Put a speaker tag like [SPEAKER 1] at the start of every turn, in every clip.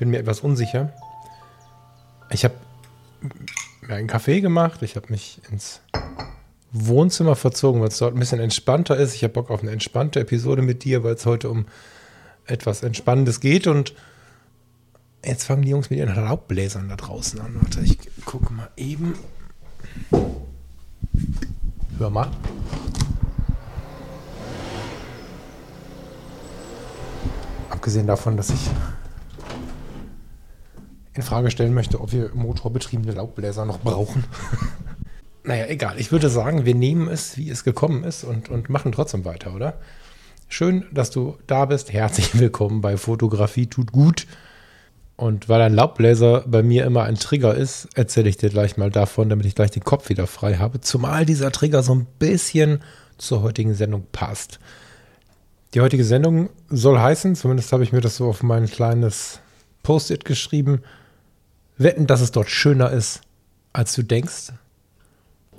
[SPEAKER 1] bin mir etwas unsicher. Ich habe mir einen Kaffee gemacht, ich habe mich ins Wohnzimmer verzogen, weil es dort ein bisschen entspannter ist. Ich habe Bock auf eine entspannte Episode mit dir, weil es heute um etwas Entspannendes geht und jetzt fangen die Jungs mit ihren Laubbläsern da draußen an. Warte, ich gucke mal eben. Hör mal. Abgesehen davon, dass ich in Frage stellen möchte, ob wir motorbetriebene Laubbläser noch brauchen. naja, egal. Ich würde sagen, wir nehmen es, wie es gekommen ist und, und machen trotzdem weiter, oder? Schön, dass du da bist. Herzlich willkommen bei Fotografie tut gut. Und weil ein Laubbläser bei mir immer ein Trigger ist, erzähle ich dir gleich mal davon, damit ich gleich den Kopf wieder frei habe. Zumal dieser Trigger so ein bisschen zur heutigen Sendung passt. Die heutige Sendung soll heißen, zumindest habe ich mir das so auf mein kleines Post-it geschrieben, wetten, dass es dort schöner ist, als du denkst.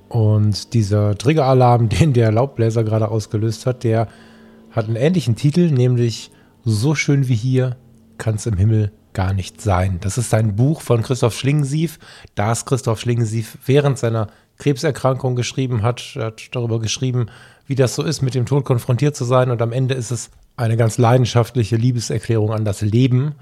[SPEAKER 1] Und dieser Triggeralarm, den der Laubbläser gerade ausgelöst hat, der hat einen ähnlichen Titel, nämlich So schön wie hier kann es im Himmel gar nicht sein. Das ist ein Buch von Christoph Schlingensief, das Christoph Schlingensief während seiner Krebserkrankung geschrieben hat. Er hat darüber geschrieben, wie das so ist, mit dem Tod konfrontiert zu sein. Und am Ende ist es eine ganz leidenschaftliche Liebeserklärung an das Leben.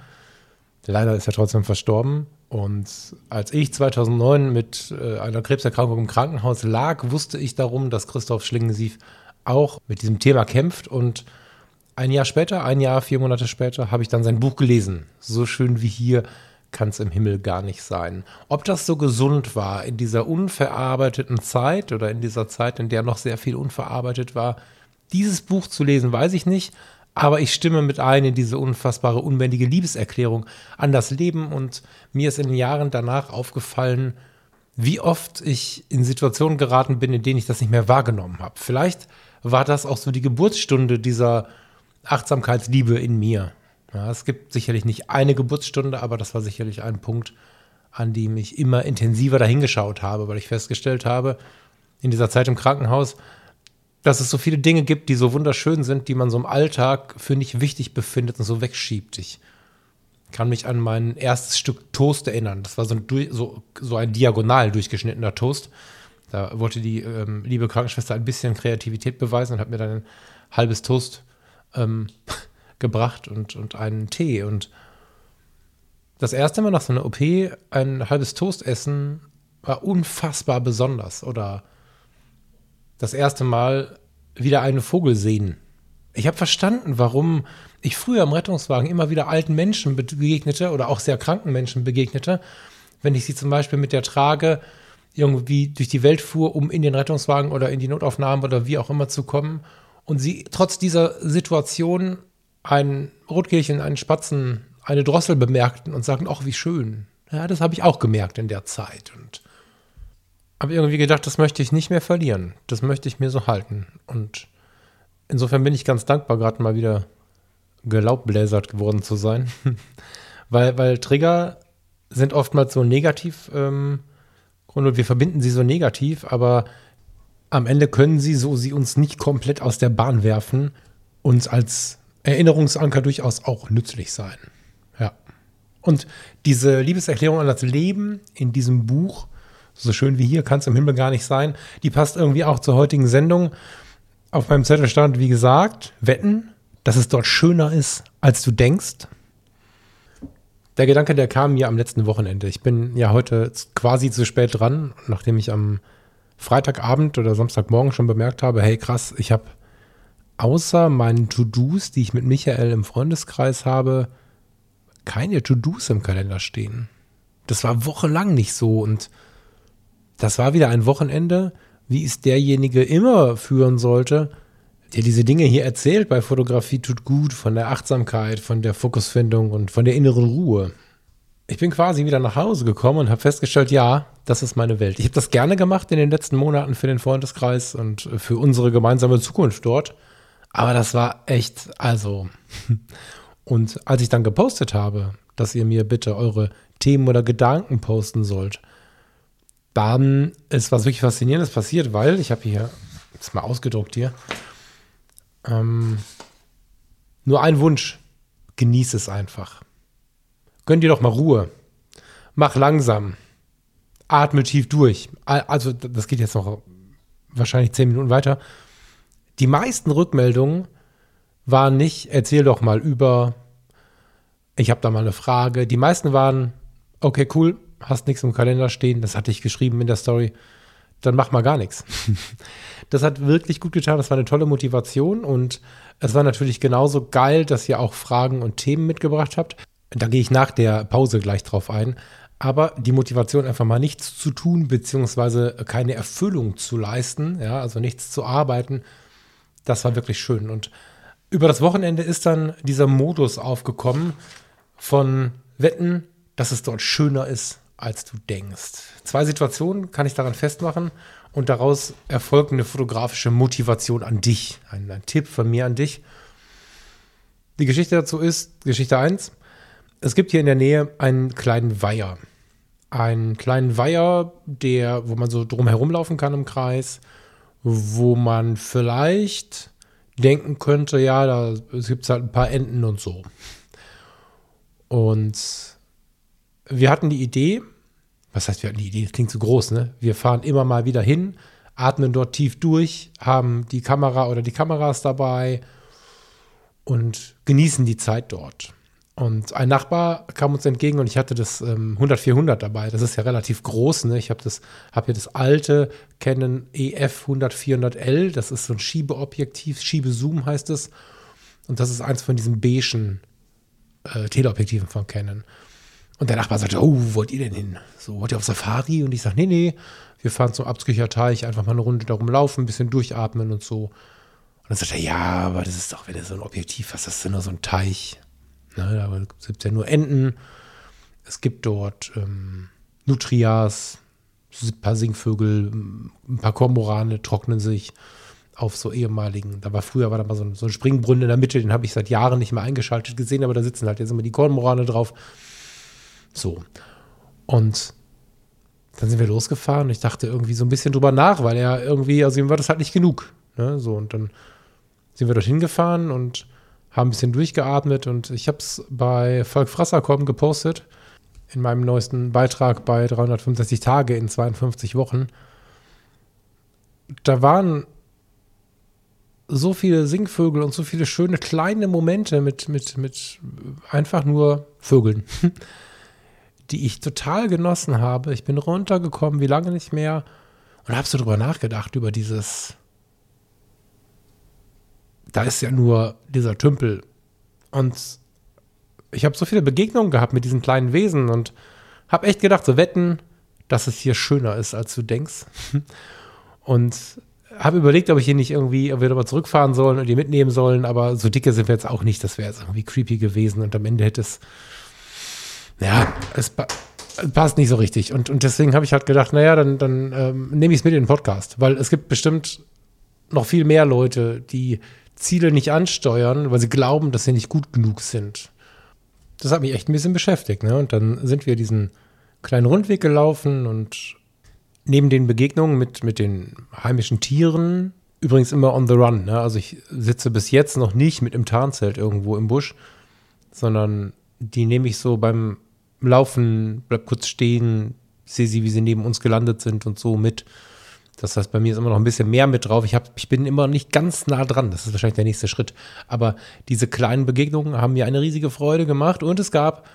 [SPEAKER 1] Leider ist er trotzdem verstorben. Und als ich 2009 mit äh, einer Krebserkrankung im Krankenhaus lag, wusste ich darum, dass Christoph Schlingensief auch mit diesem Thema kämpft und ein Jahr später, ein Jahr, vier Monate später, habe ich dann sein Buch gelesen. So schön wie hier kann es im Himmel gar nicht sein. Ob das so gesund war in dieser unverarbeiteten Zeit oder in dieser Zeit, in der noch sehr viel unverarbeitet war, dieses Buch zu lesen, weiß ich nicht. Aber ich stimme mit ein in diese unfassbare, unbändige Liebeserklärung an das Leben und mir ist in den Jahren danach aufgefallen, wie oft ich in Situationen geraten bin, in denen ich das nicht mehr wahrgenommen habe. Vielleicht war das auch so die Geburtsstunde dieser Achtsamkeitsliebe in mir. Ja, es gibt sicherlich nicht eine Geburtsstunde, aber das war sicherlich ein Punkt, an dem ich immer intensiver dahingeschaut habe, weil ich festgestellt habe, in dieser Zeit im Krankenhaus, dass es so viele Dinge gibt, die so wunderschön sind, die man so im Alltag für nicht wichtig befindet und so wegschiebt. Ich kann mich an mein erstes Stück Toast erinnern. Das war so ein, so, so ein diagonal durchgeschnittener Toast. Da wollte die ähm, liebe Krankenschwester ein bisschen Kreativität beweisen und hat mir dann ein halbes Toast ähm, gebracht und, und einen Tee. Und das erste Mal nach so einer OP ein halbes Toast essen war unfassbar besonders. Oder das erste Mal wieder einen Vogel sehen. Ich habe verstanden, warum ich früher im Rettungswagen immer wieder alten Menschen begegnete oder auch sehr kranken Menschen begegnete, wenn ich sie zum Beispiel mit der Trage irgendwie durch die Welt fuhr, um in den Rettungswagen oder in die Notaufnahme oder wie auch immer zu kommen und sie trotz dieser Situation ein Rotkehlchen, einen Spatzen, eine Drossel bemerkten und sagten, ach, wie schön. Ja, das habe ich auch gemerkt in der Zeit und habe irgendwie gedacht, das möchte ich nicht mehr verlieren. Das möchte ich mir so halten. Und insofern bin ich ganz dankbar, gerade mal wieder gelaubbläsert geworden zu sein. weil, weil Trigger sind oftmals so negativ ähm, und wir verbinden sie so negativ, aber am Ende können sie, so sie uns nicht komplett aus der Bahn werfen, uns als Erinnerungsanker durchaus auch nützlich sein. Ja. Und diese Liebeserklärung an das Leben in diesem Buch, so schön wie hier, kann es im Himmel gar nicht sein, die passt irgendwie auch zur heutigen Sendung. Auf meinem Zettel stand, wie gesagt, wetten, dass es dort schöner ist, als du denkst. Der Gedanke, der kam mir am letzten Wochenende. Ich bin ja heute quasi zu spät dran, nachdem ich am Freitagabend oder Samstagmorgen schon bemerkt habe, hey krass, ich habe außer meinen To-Dos, die ich mit Michael im Freundeskreis habe, keine To-Dos im Kalender stehen. Das war wochenlang nicht so und das war wieder ein Wochenende, wie es derjenige immer führen sollte, der diese Dinge hier erzählt bei Fotografie tut gut, von der Achtsamkeit, von der Fokusfindung und von der inneren Ruhe. ich bin quasi wieder nach Hause gekommen und habe festgestellt, ja, das ist meine Welt. Ich habe das gerne gemacht in den letzten Monaten für den Freundeskreis und für unsere gemeinsame Zukunft dort. Aber das war echt, also. Und als ich dann gepostet habe, dass ihr mir bitte eure Themen oder Gedanken posten sollt, dann ist was wirklich Faszinierendes passiert, weil ich habe hier, jetzt mal ausgedruckt hier, ähm, nur ein Wunsch, genieß es einfach. Gönn dir doch mal Ruhe. Mach langsam. Atme tief durch. Also, das geht jetzt noch wahrscheinlich zehn Minuten weiter. Die meisten Rückmeldungen waren nicht, erzähl doch mal über, ich habe da mal eine Frage. Die meisten waren, okay, cool, hast nichts im Kalender stehen, das hatte ich geschrieben in der Story, dann mach mal gar nichts. Das hat wirklich gut getan, das war eine tolle Motivation und es war natürlich genauso geil, dass ihr auch Fragen und Themen mitgebracht habt. Da gehe ich nach der Pause gleich drauf ein. Aber die Motivation, einfach mal nichts zu tun, beziehungsweise keine Erfüllung zu leisten, ja, also nichts zu arbeiten, das war wirklich schön. Und über das Wochenende ist dann dieser Modus aufgekommen von Wetten, dass es dort schöner ist, als du denkst. Zwei Situationen kann ich daran festmachen und daraus erfolgt eine fotografische Motivation an dich. Ein, ein Tipp von mir an dich. Die Geschichte dazu ist, Geschichte 1, es gibt hier in der Nähe einen kleinen Weiher. Einen kleinen Weiher, der, wo man so drum herumlaufen kann im Kreis, wo man vielleicht denken könnte, ja, da gibt es halt ein paar Enten und so. Und wir hatten die Idee, was heißt, wir hatten die Idee, das klingt zu groß, ne? Wir fahren immer mal wieder hin, atmen dort tief durch, haben die Kamera oder die Kameras dabei und genießen die Zeit dort. Und ein Nachbar kam uns entgegen und ich hatte das ähm, 100-400 dabei. Das ist ja relativ groß. Ne? Ich habe hab hier das alte Canon EF 100-400L. Das ist so ein Schiebeobjektiv, Schiebezoom heißt es. Und das ist eins von diesen beigen äh, Teleobjektiven von Canon. Und der Nachbar sagte, oh, wo wollt ihr denn hin? So, wollt ihr auf Safari? Und ich sage, nee, nee, wir fahren zum Abskücher Teich, einfach mal eine Runde darum laufen, ein bisschen durchatmen und so. Und dann sagt er, ja, aber das ist doch, wenn du so ein Objektiv hast, das ist nur so ein Teich. Ne, da gibt es ja nur Enten. Es gibt dort ähm, Nutrias, ein paar Singvögel, ein paar Kormorane trocknen sich auf so ehemaligen, da war früher war da mal so ein, so ein Springbrunnen in der Mitte, den habe ich seit Jahren nicht mehr eingeschaltet gesehen, aber da sitzen halt jetzt immer die Kormorane drauf. So. Und dann sind wir losgefahren und ich dachte irgendwie so ein bisschen drüber nach, weil er irgendwie, also ihm war das halt nicht genug. Ne? So, und dann sind wir dorthin gefahren und haben ein bisschen durchgeatmet und ich habe es bei Volk Frasserkom gepostet in meinem neuesten Beitrag bei 365 Tage in 52 Wochen. Da waren so viele Singvögel und so viele schöne kleine Momente mit, mit, mit einfach nur Vögeln, die ich total genossen habe. Ich bin runtergekommen, wie lange nicht mehr, und habe so drüber nachgedacht, über dieses da ist ja nur dieser Tümpel. Und ich habe so viele Begegnungen gehabt mit diesen kleinen Wesen und habe echt gedacht, so wetten, dass es hier schöner ist, als du denkst. Und habe überlegt, ob ich hier nicht irgendwie, ob wir nochmal zurückfahren sollen und die mitnehmen sollen, aber so dicke sind wir jetzt auch nicht. Das wäre jetzt irgendwie creepy gewesen und am Ende hätte es, ja, es passt nicht so richtig. Und, und deswegen habe ich halt gedacht, naja, dann, dann ähm, nehme ich es mit in den Podcast, weil es gibt bestimmt noch viel mehr Leute, die Ziele nicht ansteuern, weil sie glauben, dass sie nicht gut genug sind. Das hat mich echt ein bisschen beschäftigt. Ne? Und dann sind wir diesen kleinen Rundweg gelaufen und neben den Begegnungen mit, mit den heimischen Tieren, übrigens immer on the run. Ne? Also ich sitze bis jetzt noch nicht mit im Tarnzelt irgendwo im Busch, sondern die nehme ich so beim Laufen, bleib kurz stehen, sehe sie, wie sie neben uns gelandet sind und so mit. Das heißt, bei mir ist immer noch ein bisschen mehr mit drauf. Ich, hab, ich bin immer nicht ganz nah dran. Das ist wahrscheinlich der nächste Schritt. Aber diese kleinen Begegnungen haben mir eine riesige Freude gemacht. Und es gab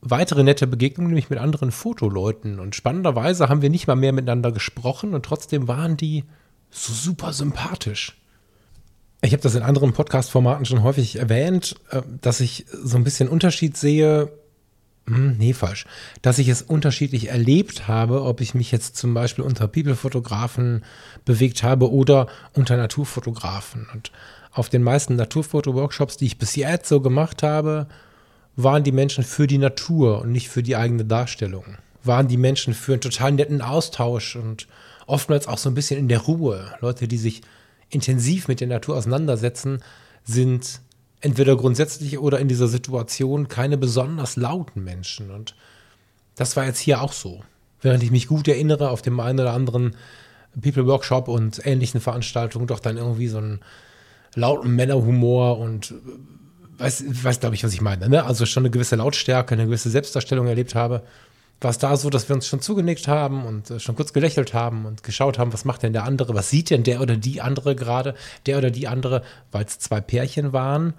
[SPEAKER 1] weitere nette Begegnungen, nämlich mit anderen Fotoleuten. Und spannenderweise haben wir nicht mal mehr miteinander gesprochen und trotzdem waren die so super sympathisch. Ich habe das in anderen Podcast-Formaten schon häufig erwähnt, äh, dass ich so ein bisschen Unterschied sehe nee, falsch. Dass ich es unterschiedlich erlebt habe, ob ich mich jetzt zum Beispiel unter People-Fotografen bewegt habe oder unter Naturfotografen. Und auf den meisten Naturfoto-Workshops, die ich bis jetzt so gemacht habe, waren die Menschen für die Natur und nicht für die eigene Darstellung? Waren die Menschen für einen total netten Austausch und oftmals auch so ein bisschen in der Ruhe? Leute, die sich intensiv mit der Natur auseinandersetzen, sind entweder grundsätzlich oder in dieser Situation keine besonders lauten Menschen. Und das war jetzt hier auch so. Während ich mich gut erinnere, auf dem einen oder anderen People Workshop und ähnlichen Veranstaltungen doch dann irgendwie so einen lauten Männerhumor und weiß, weiß glaube ich, was ich meine. Ne? Also schon eine gewisse Lautstärke, eine gewisse Selbstdarstellung erlebt habe war es da so, dass wir uns schon zugenickt haben und äh, schon kurz gelächelt haben und geschaut haben, was macht denn der andere, was sieht denn der oder die andere gerade, der oder die andere, weil es zwei Pärchen waren,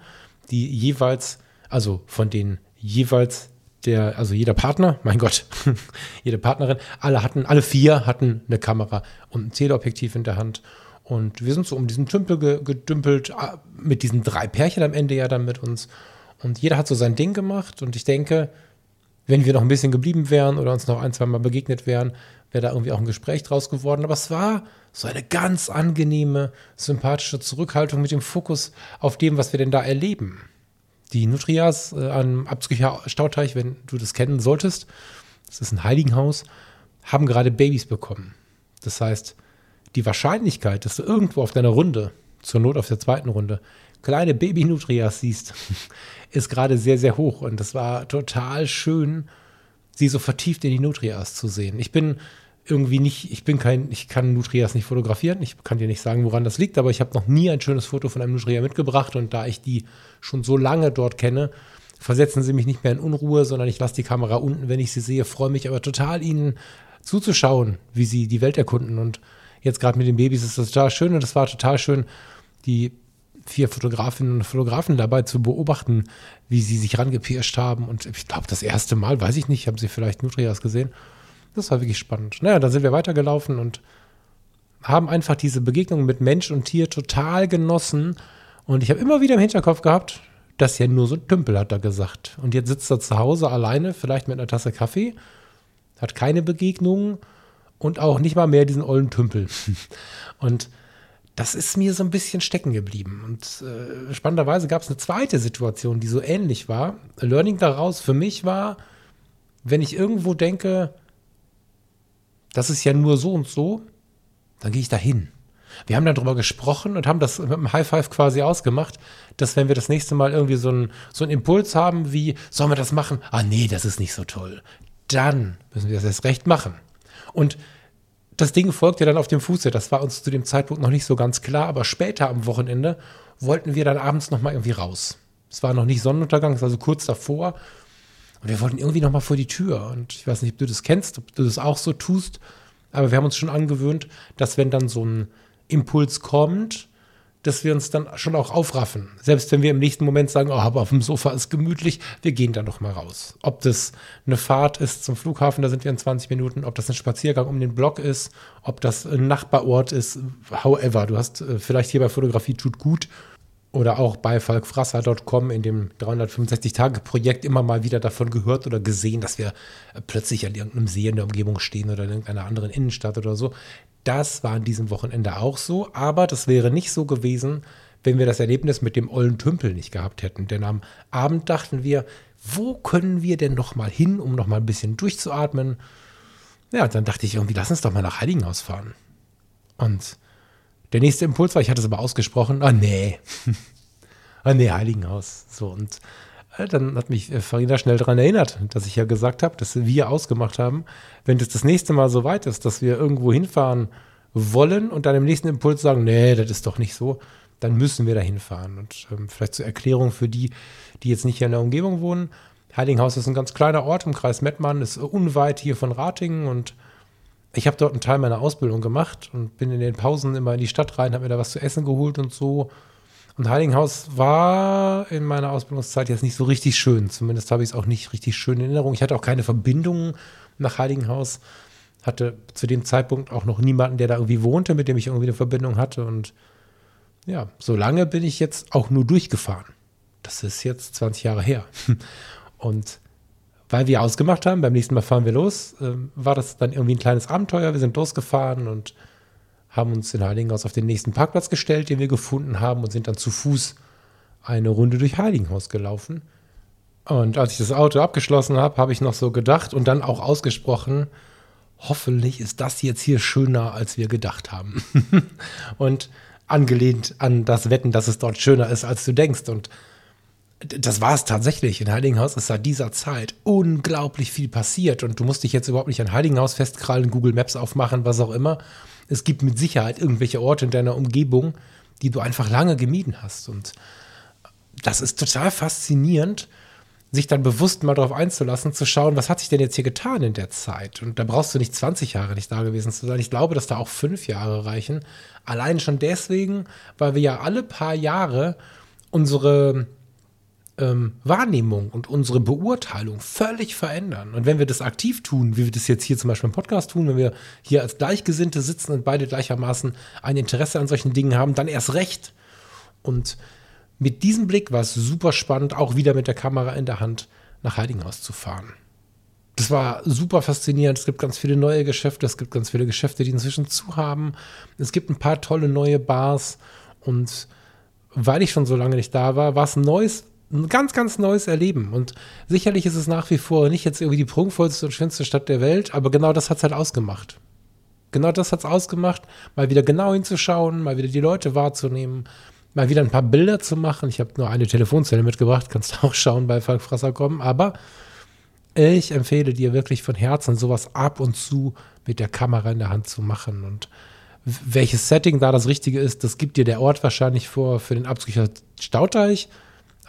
[SPEAKER 1] die jeweils, also von den jeweils der, also jeder Partner, mein Gott, jede Partnerin, alle hatten, alle vier hatten eine Kamera und ein Teleobjektiv in der Hand. Und wir sind so um diesen Tümpel ge gedümpelt, ah, mit diesen drei Pärchen am Ende ja dann mit uns. Und jeder hat so sein Ding gemacht. Und ich denke, wenn wir noch ein bisschen geblieben wären oder uns noch ein, zwei Mal begegnet wären, wäre da irgendwie auch ein Gespräch draus geworden. Aber es war so eine ganz angenehme, sympathische Zurückhaltung mit dem Fokus auf dem, was wir denn da erleben. Die Nutrias äh, am Abzücher Stauteich, wenn du das kennen solltest, das ist ein Heiligenhaus, haben gerade Babys bekommen. Das heißt, die Wahrscheinlichkeit, dass du irgendwo auf deiner Runde, zur Not auf der zweiten Runde, kleine Baby-Nutrias siehst, ist gerade sehr, sehr hoch. Und das war total schön, sie so vertieft in die Nutrias zu sehen. Ich bin irgendwie nicht, ich bin kein, ich kann Nutrias nicht fotografieren. Ich kann dir nicht sagen, woran das liegt, aber ich habe noch nie ein schönes Foto von einem Nutria mitgebracht. Und da ich die schon so lange dort kenne, versetzen sie mich nicht mehr in Unruhe, sondern ich lasse die Kamera unten, wenn ich sie sehe, freue mich aber total, ihnen zuzuschauen, wie sie die Welt erkunden. Und jetzt gerade mit den Babys ist das total schön und es war total schön, die vier Fotografinnen und Fotografen dabei zu beobachten, wie sie sich rangepirscht haben. Und ich glaube, das erste Mal, weiß ich nicht, haben sie vielleicht Nutrias gesehen. Das war wirklich spannend. Naja, dann sind wir weitergelaufen und haben einfach diese Begegnung mit Mensch und Tier total genossen. Und ich habe immer wieder im Hinterkopf gehabt, dass ja nur so ein Tümpel, hat er gesagt. Und jetzt sitzt er zu Hause alleine, vielleicht mit einer Tasse Kaffee, hat keine Begegnungen und auch nicht mal mehr diesen ollen Tümpel. Und das ist mir so ein bisschen stecken geblieben. Und äh, spannenderweise gab es eine zweite Situation, die so ähnlich war. Learning daraus für mich war, wenn ich irgendwo denke, das ist ja nur so und so, dann gehe ich da hin. Wir haben darüber gesprochen und haben das mit einem High Five quasi ausgemacht, dass wenn wir das nächste Mal irgendwie so einen, so einen Impuls haben wie, sollen wir das machen? Ah nee, das ist nicht so toll. Dann müssen wir das erst recht machen. Und das Ding folgte dann auf dem Fuße. Das war uns zu dem Zeitpunkt noch nicht so ganz klar, aber später am Wochenende wollten wir dann abends noch mal irgendwie raus. Es war noch nicht Sonnenuntergang, es war so kurz davor. Und wir wollten irgendwie noch mal vor die Tür. Und ich weiß nicht, ob du das kennst, ob du das auch so tust. Aber wir haben uns schon angewöhnt, dass wenn dann so ein Impuls kommt, dass wir uns dann schon auch aufraffen. Selbst wenn wir im nächsten Moment sagen, oh, aber auf dem Sofa ist gemütlich, wir gehen dann noch mal raus. Ob das eine Fahrt ist zum Flughafen, da sind wir in 20 Minuten, ob das ein Spaziergang um den Block ist, ob das ein Nachbarort ist, however. Du hast äh, vielleicht hier bei Fotografie tut gut oder auch bei falkfrasser.com in dem 365-Tage-Projekt immer mal wieder davon gehört oder gesehen, dass wir äh, plötzlich an irgendeinem See in der Umgebung stehen oder in irgendeiner anderen Innenstadt oder so. Das war an diesem Wochenende auch so, aber das wäre nicht so gewesen, wenn wir das Erlebnis mit dem ollen Tümpel nicht gehabt hätten. Denn am Abend dachten wir, wo können wir denn noch mal hin, um noch mal ein bisschen durchzuatmen? Ja, dann dachte ich irgendwie, lass uns doch mal nach Heiligenhaus fahren. Und der nächste Impuls war, ich hatte es aber ausgesprochen, ah nee, ah nee, Heiligenhaus. So und dann hat mich äh, Farina schnell daran erinnert, dass ich ja gesagt habe, dass wir ausgemacht haben, wenn das das nächste Mal so weit ist, dass wir irgendwo hinfahren wollen und dann im nächsten Impuls sagen, nee, das ist doch nicht so, dann müssen wir da hinfahren. Und ähm, vielleicht zur Erklärung für die, die jetzt nicht hier in der Umgebung wohnen. Heiligenhaus ist ein ganz kleiner Ort im Kreis Mettmann, ist unweit hier von Ratingen und ich habe dort einen Teil meiner Ausbildung gemacht und bin in den Pausen immer in die Stadt rein, habe mir da was zu essen geholt und so und Heiligenhaus war in meiner Ausbildungszeit jetzt nicht so richtig schön. Zumindest habe ich es auch nicht richtig schön in Erinnerung. Ich hatte auch keine Verbindung nach Heiligenhaus. Hatte zu dem Zeitpunkt auch noch niemanden, der da irgendwie wohnte, mit dem ich irgendwie eine Verbindung hatte. Und ja, so lange bin ich jetzt auch nur durchgefahren. Das ist jetzt 20 Jahre her. Und weil wir ausgemacht haben, beim nächsten Mal fahren wir los, äh, war das dann irgendwie ein kleines Abenteuer. Wir sind losgefahren und haben uns in Heiligenhaus auf den nächsten Parkplatz gestellt, den wir gefunden haben und sind dann zu Fuß eine Runde durch Heiligenhaus gelaufen. Und als ich das Auto abgeschlossen habe, habe ich noch so gedacht und dann auch ausgesprochen, hoffentlich ist das jetzt hier schöner, als wir gedacht haben. und angelehnt an das Wetten, dass es dort schöner ist, als du denkst. Und das war es tatsächlich. In Heiligenhaus ist seit dieser Zeit unglaublich viel passiert. Und du musst dich jetzt überhaupt nicht an Heiligenhaus festkrallen, Google Maps aufmachen, was auch immer. Es gibt mit Sicherheit irgendwelche Orte in deiner Umgebung, die du einfach lange gemieden hast. Und das ist total faszinierend, sich dann bewusst mal darauf einzulassen, zu schauen, was hat sich denn jetzt hier getan in der Zeit? Und da brauchst du nicht 20 Jahre nicht da gewesen zu sein. Ich glaube, dass da auch fünf Jahre reichen. Allein schon deswegen, weil wir ja alle paar Jahre unsere ähm, Wahrnehmung und unsere Beurteilung völlig verändern. Und wenn wir das aktiv tun, wie wir das jetzt hier zum Beispiel im Podcast tun, wenn wir hier als Gleichgesinnte sitzen und beide gleichermaßen ein Interesse an solchen Dingen haben, dann erst recht. Und mit diesem Blick war es super spannend, auch wieder mit der Kamera in der Hand nach Heiligenhaus zu fahren. Das war super faszinierend. Es gibt ganz viele neue Geschäfte, es gibt ganz viele Geschäfte, die inzwischen zu haben. Es gibt ein paar tolle neue Bars und weil ich schon so lange nicht da war, war es ein neues, ein ganz, ganz neues Erleben. Und sicherlich ist es nach wie vor nicht jetzt irgendwie die prunkvollste und schönste Stadt der Welt, aber genau das hat es halt ausgemacht. Genau das hat es ausgemacht, mal wieder genau hinzuschauen, mal wieder die Leute wahrzunehmen, mal wieder ein paar Bilder zu machen. Ich habe nur eine Telefonzelle mitgebracht, kannst auch schauen bei Falkfresser kommen. Aber ich empfehle dir wirklich von Herzen, sowas ab und zu mit der Kamera in der Hand zu machen. Und welches Setting da das Richtige ist, das gibt dir der Ort wahrscheinlich vor für den Absücher Stauteich.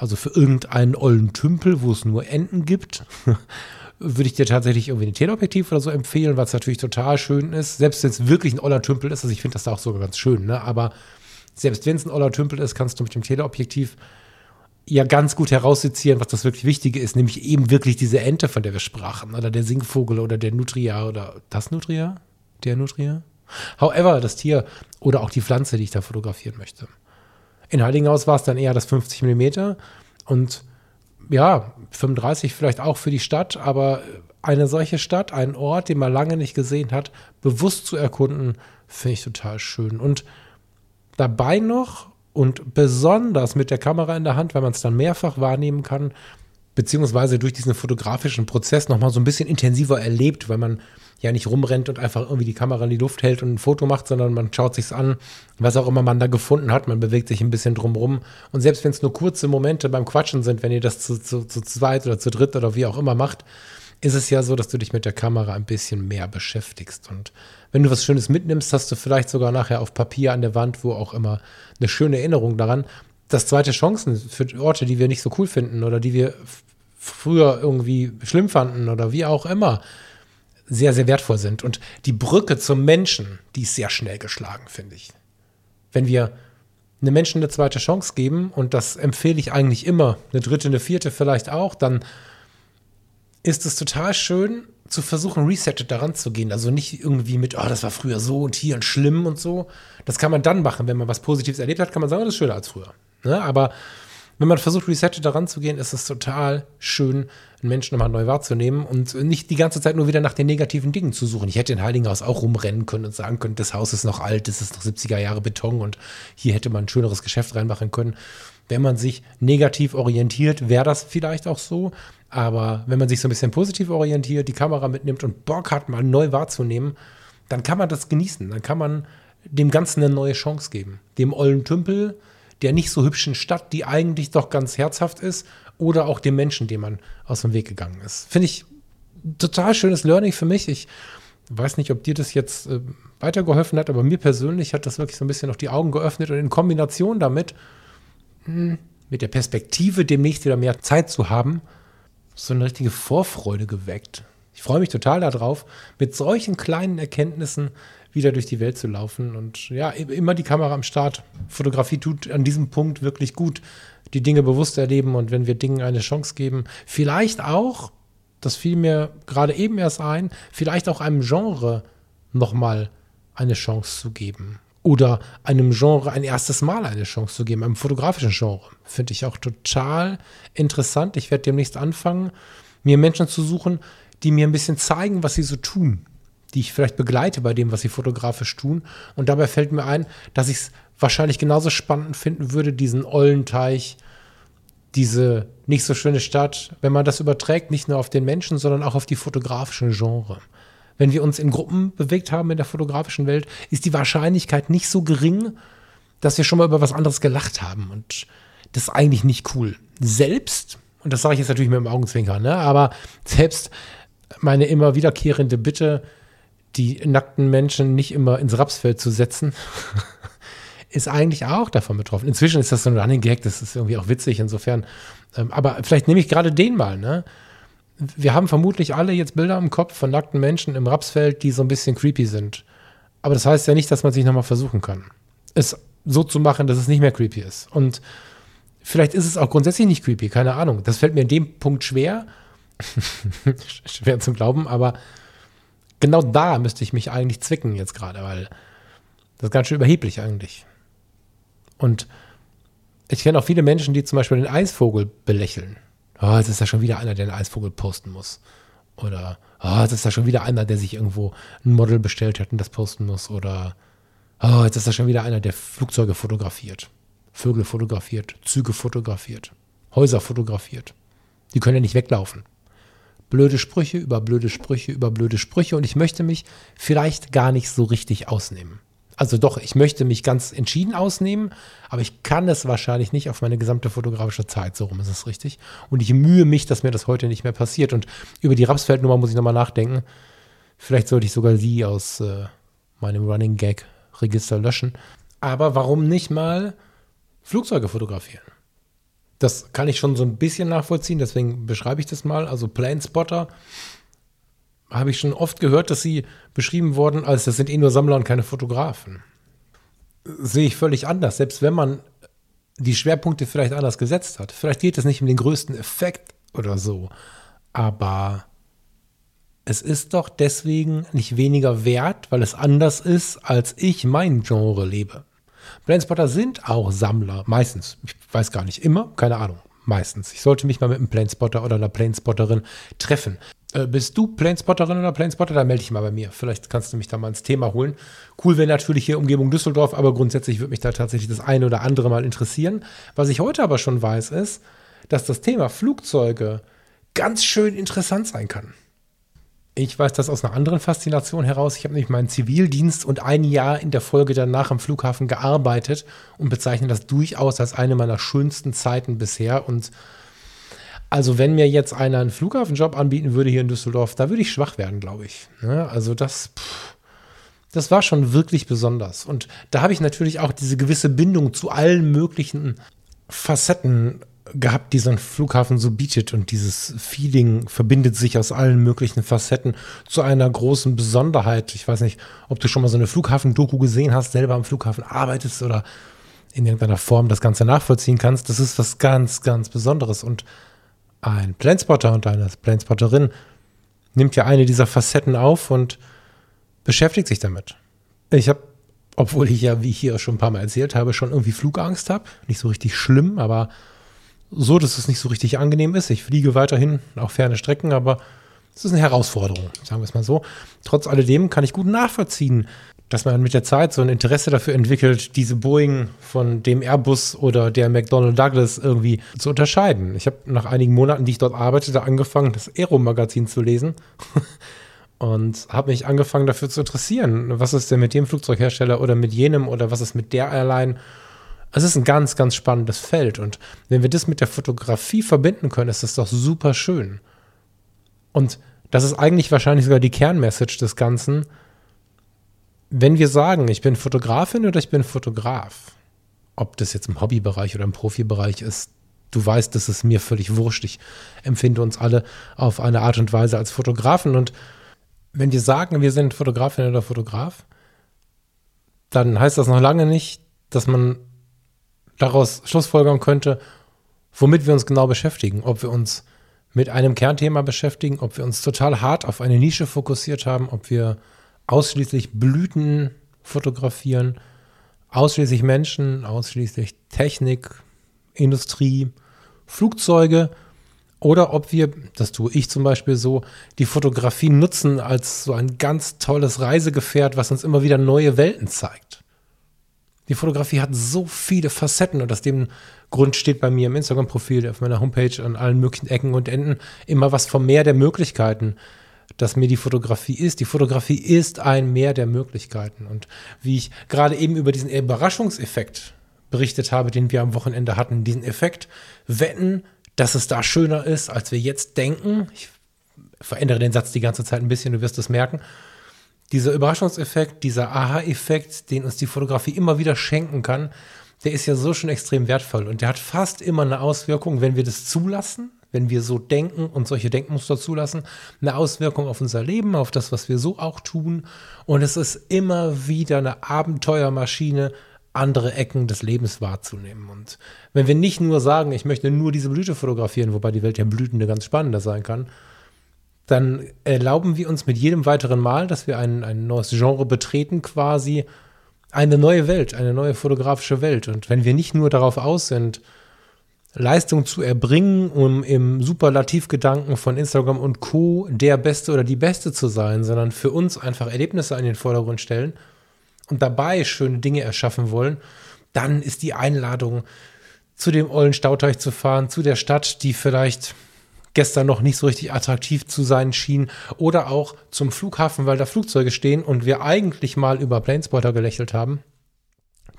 [SPEAKER 1] Also für irgendeinen ollen Tümpel, wo es nur Enten gibt. würde ich dir tatsächlich irgendwie ein Teleobjektiv oder so empfehlen, was natürlich total schön ist. Selbst wenn es wirklich ein oller Tümpel ist, also ich finde das da auch sogar ganz schön, ne? aber selbst wenn es ein oller Tümpel ist, kannst du mit dem Teleobjektiv ja ganz gut heraussezieren, was das wirklich Wichtige ist, nämlich eben wirklich diese Ente, von der wir sprachen, oder der Singvogel oder der Nutria oder das Nutria? Der Nutria? However, das Tier oder auch die Pflanze, die ich da fotografieren möchte. In Heiligenhaus war es dann eher das 50 mm und ja, 35 vielleicht auch für die Stadt, aber eine solche Stadt, einen Ort, den man lange nicht gesehen hat, bewusst zu erkunden, finde ich total schön. Und dabei noch und besonders mit der Kamera in der Hand, weil man es dann mehrfach wahrnehmen kann, beziehungsweise durch diesen fotografischen Prozess nochmal so ein bisschen intensiver erlebt, weil man ja nicht rumrennt und einfach irgendwie die Kamera in die Luft hält und ein Foto macht, sondern man schaut sich's an, was auch immer man da gefunden hat, man bewegt sich ein bisschen drumrum. Und selbst wenn es nur kurze Momente beim Quatschen sind, wenn ihr das zu, zu, zu zweit oder zu dritt oder wie auch immer macht, ist es ja so, dass du dich mit der Kamera ein bisschen mehr beschäftigst. Und wenn du was Schönes mitnimmst, hast du vielleicht sogar nachher auf Papier an der Wand, wo auch immer, eine schöne Erinnerung daran, dass zweite Chancen für Orte, die wir nicht so cool finden oder die wir früher irgendwie schlimm fanden oder wie auch immer, sehr, sehr wertvoll sind. Und die Brücke zum Menschen, die ist sehr schnell geschlagen, finde ich. Wenn wir einem Menschen eine zweite Chance geben, und das empfehle ich eigentlich immer, eine dritte, eine vierte vielleicht auch, dann ist es total schön, zu versuchen, resettet daran zu gehen. Also nicht irgendwie mit, oh, das war früher so und hier und schlimm und so. Das kann man dann machen, wenn man was Positives erlebt hat, kann man sagen, das ist schöner als früher. Ne? Aber wenn man versucht, resettet daran zu gehen, ist es total schön, einen Menschen nochmal neu wahrzunehmen und nicht die ganze Zeit nur wieder nach den negativen Dingen zu suchen. Ich hätte in Heiligenhaus auch rumrennen können und sagen können, das Haus ist noch alt, das ist noch 70er Jahre Beton und hier hätte man ein schöneres Geschäft reinmachen können. Wenn man sich negativ orientiert, wäre das vielleicht auch so. Aber wenn man sich so ein bisschen positiv orientiert, die Kamera mitnimmt und Bock hat, mal neu wahrzunehmen, dann kann man das genießen. Dann kann man dem Ganzen eine neue Chance geben. Dem ollen Tümpel, der nicht so hübschen Stadt, die eigentlich doch ganz herzhaft ist, oder auch dem Menschen, dem man aus dem Weg gegangen ist. Finde ich total schönes Learning für mich. Ich weiß nicht, ob dir das jetzt äh, weitergeholfen hat, aber mir persönlich hat das wirklich so ein bisschen noch die Augen geöffnet und in Kombination damit, mh, hm, mit der Perspektive, demnächst wieder mehr Zeit zu haben, so eine richtige Vorfreude geweckt. Ich freue mich total darauf, mit solchen kleinen Erkenntnissen wieder durch die Welt zu laufen und ja, immer die Kamera am Start. Fotografie tut an diesem Punkt wirklich gut, die Dinge bewusst erleben und wenn wir Dingen eine Chance geben, vielleicht auch, das fiel mir gerade eben erst ein, vielleicht auch einem Genre nochmal eine Chance zu geben oder einem Genre ein erstes Mal eine Chance zu geben, einem fotografischen Genre. Finde ich auch total interessant. Ich werde demnächst anfangen, mir Menschen zu suchen, die mir ein bisschen zeigen, was sie so tun, die ich vielleicht begleite bei dem, was sie fotografisch tun. Und dabei fällt mir ein, dass ich es wahrscheinlich genauso spannend finden würde, diesen ollen Teich diese nicht so schöne Stadt, wenn man das überträgt, nicht nur auf den Menschen, sondern auch auf die fotografischen Genre. Wenn wir uns in Gruppen bewegt haben in der fotografischen Welt, ist die Wahrscheinlichkeit nicht so gering, dass wir schon mal über was anderes gelacht haben. Und das ist eigentlich nicht cool. Selbst, und das sage ich jetzt natürlich mit dem Augenzwinkern, ne, aber selbst meine immer wiederkehrende Bitte, die nackten Menschen nicht immer ins Rapsfeld zu setzen, ist eigentlich auch davon betroffen. Inzwischen ist das so ein Running Gag, das ist irgendwie auch witzig insofern. Ähm, aber vielleicht nehme ich gerade den mal, ne? Wir haben vermutlich alle jetzt Bilder im Kopf von nackten Menschen im Rapsfeld, die so ein bisschen creepy sind. Aber das heißt ja nicht, dass man sich nochmal versuchen kann, es so zu machen, dass es nicht mehr creepy ist. Und vielleicht ist es auch grundsätzlich nicht creepy, keine Ahnung. Das fällt mir in dem Punkt schwer. schwer zu glauben, aber genau da müsste ich mich eigentlich zwicken jetzt gerade, weil das ist ganz schön überheblich eigentlich. Und ich kenne auch viele Menschen, die zum Beispiel den Eisvogel belächeln. Oh, jetzt ist da schon wieder einer, der einen Eisvogel posten muss. Oder oh, jetzt ist da schon wieder einer, der sich irgendwo ein Model bestellt hat und das posten muss. Oder oh, jetzt ist da schon wieder einer, der Flugzeuge fotografiert, Vögel fotografiert, Züge fotografiert, Häuser fotografiert. Die können ja nicht weglaufen. Blöde Sprüche über blöde Sprüche über blöde Sprüche und ich möchte mich vielleicht gar nicht so richtig ausnehmen also doch, ich möchte mich ganz entschieden ausnehmen, aber ich kann es wahrscheinlich nicht auf meine gesamte fotografische Zeit, so rum ist es richtig. Und ich mühe mich, dass mir das heute nicht mehr passiert. Und über die Rapsfeldnummer muss ich nochmal nachdenken. Vielleicht sollte ich sogar sie aus äh, meinem Running Gag Register löschen. Aber warum nicht mal Flugzeuge fotografieren? Das kann ich schon so ein bisschen nachvollziehen, deswegen beschreibe ich das mal. Also Plane Spotter habe ich schon oft gehört, dass sie beschrieben wurden, als das sind eh nur Sammler und keine Fotografen. Sehe ich völlig anders, selbst wenn man die Schwerpunkte vielleicht anders gesetzt hat. Vielleicht geht es nicht um den größten Effekt oder so, aber es ist doch deswegen nicht weniger wert, weil es anders ist, als ich mein Genre lebe. Planespotter sind auch Sammler, meistens. Ich weiß gar nicht immer, keine Ahnung, meistens. Ich sollte mich mal mit einem Planespotter oder einer Planespotterin treffen. Äh, bist du Planespotterin oder Planespotter? Dann melde dich mal bei mir. Vielleicht kannst du mich da mal ins Thema holen. Cool wäre natürlich hier Umgebung Düsseldorf, aber grundsätzlich würde mich da tatsächlich das eine oder andere mal interessieren. Was ich heute aber schon weiß, ist, dass das Thema Flugzeuge ganz schön interessant sein kann. Ich weiß das aus einer anderen Faszination heraus. Ich habe nämlich meinen Zivildienst und ein Jahr in der Folge danach am Flughafen gearbeitet und bezeichne das durchaus als eine meiner schönsten Zeiten bisher und also wenn mir jetzt einer einen Flughafenjob anbieten würde hier in Düsseldorf, da würde ich schwach werden, glaube ich. Ne? Also das, pff, das war schon wirklich besonders. Und da habe ich natürlich auch diese gewisse Bindung zu allen möglichen Facetten gehabt, die so ein Flughafen so bietet. Und dieses Feeling verbindet sich aus allen möglichen Facetten zu einer großen Besonderheit. Ich weiß nicht, ob du schon mal so eine Flughafen-Doku gesehen hast, selber am Flughafen arbeitest oder in irgendeiner Form das Ganze nachvollziehen kannst. Das ist was ganz, ganz Besonderes. Und ein Planespotter und eine Planespotterin nimmt ja eine dieser Facetten auf und beschäftigt sich damit. Ich habe, obwohl ich ja, wie ich hier schon ein paar Mal erzählt habe, schon irgendwie Flugangst habe. Nicht so richtig schlimm, aber so, dass es nicht so richtig angenehm ist. Ich fliege weiterhin auch ferne Strecken, aber es ist eine Herausforderung, sagen wir es mal so. Trotz alledem kann ich gut nachvollziehen, dass man mit der Zeit so ein Interesse dafür entwickelt, diese Boeing von dem Airbus oder der McDonnell Douglas irgendwie zu unterscheiden. Ich habe nach einigen Monaten, die ich dort arbeitete, angefangen, das Aero-Magazin zu lesen und habe mich angefangen dafür zu interessieren. Was ist denn mit dem Flugzeughersteller oder mit jenem oder was ist mit der Airline? Es ist ein ganz, ganz spannendes Feld und wenn wir das mit der Fotografie verbinden können, ist das doch super schön. Und das ist eigentlich wahrscheinlich sogar die Kernmessage des Ganzen wenn wir sagen, ich bin Fotografin oder ich bin Fotograf, ob das jetzt im Hobbybereich oder im Profibereich ist, du weißt, das ist mir völlig wurscht. Ich empfinde uns alle auf eine Art und Weise als Fotografen. Und wenn wir sagen, wir sind Fotografin oder Fotograf, dann heißt das noch lange nicht, dass man daraus Schlussfolgern könnte, womit wir uns genau beschäftigen. Ob wir uns mit einem Kernthema beschäftigen, ob wir uns total hart auf eine Nische fokussiert haben, ob wir ausschließlich Blüten fotografieren, ausschließlich Menschen, ausschließlich Technik, Industrie, Flugzeuge oder ob wir, das tue ich zum Beispiel so, die Fotografie nutzen als so ein ganz tolles Reisegefährt, was uns immer wieder neue Welten zeigt. Die Fotografie hat so viele Facetten und aus dem Grund steht bei mir im Instagram-Profil, auf meiner Homepage an allen möglichen Ecken und Enden immer was vom Meer der Möglichkeiten, dass mir die Fotografie ist. Die Fotografie ist ein Meer der Möglichkeiten. Und wie ich gerade eben über diesen Überraschungseffekt berichtet habe, den wir am Wochenende hatten, diesen Effekt, wetten, dass es da schöner ist, als wir jetzt denken. Ich verändere den Satz die ganze Zeit ein bisschen, du wirst es merken dieser Überraschungseffekt, dieser Aha-Effekt, den uns die Fotografie immer wieder schenken kann, der ist ja so schon extrem wertvoll und der hat fast immer eine Auswirkung, wenn wir das zulassen, wenn wir so denken und solche Denkmuster zulassen, eine Auswirkung auf unser Leben, auf das, was wir so auch tun. Und es ist immer wieder eine Abenteuermaschine, andere Ecken des Lebens wahrzunehmen. Und wenn wir nicht nur sagen, ich möchte nur diese Blüte fotografieren, wobei die Welt ja blütende ganz spannender sein kann, dann erlauben wir uns mit jedem weiteren Mal, dass wir ein, ein neues Genre betreten, quasi eine neue Welt, eine neue fotografische Welt. Und wenn wir nicht nur darauf aus sind, Leistung zu erbringen, um im Superlativgedanken von Instagram und Co. der Beste oder die Beste zu sein, sondern für uns einfach Erlebnisse an den Vordergrund stellen und dabei schöne Dinge erschaffen wollen, dann ist die Einladung, zu dem ollen Stauteich zu fahren, zu der Stadt, die vielleicht gestern noch nicht so richtig attraktiv zu sein schien. Oder auch zum Flughafen, weil da Flugzeuge stehen und wir eigentlich mal über Planespotter gelächelt haben.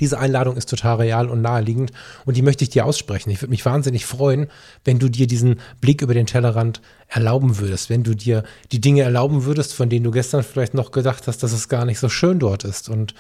[SPEAKER 1] Diese Einladung ist total real und naheliegend und die möchte ich dir aussprechen. Ich würde mich wahnsinnig freuen, wenn du dir diesen Blick über den Tellerrand erlauben würdest, wenn du dir die Dinge erlauben würdest, von denen du gestern vielleicht noch gedacht hast, dass es gar nicht so schön dort ist und